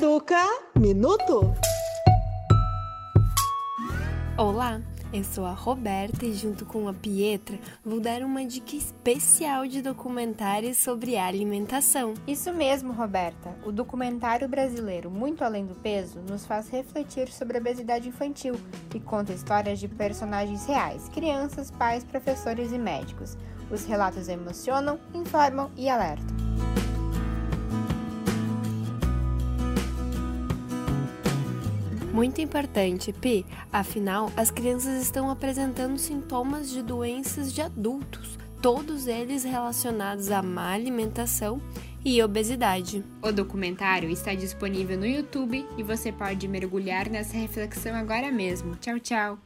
Educa Minuto. Olá, eu sou a Roberta e junto com a Pietra vou dar uma dica especial de documentários sobre alimentação. Isso mesmo, Roberta. O documentário brasileiro Muito Além do Peso nos faz refletir sobre a obesidade infantil e conta histórias de personagens reais, crianças, pais, professores e médicos. Os relatos emocionam, informam e alertam. Muito importante, Pi. Afinal, as crianças estão apresentando sintomas de doenças de adultos, todos eles relacionados à má alimentação e obesidade. O documentário está disponível no YouTube e você pode mergulhar nessa reflexão agora mesmo. Tchau, tchau!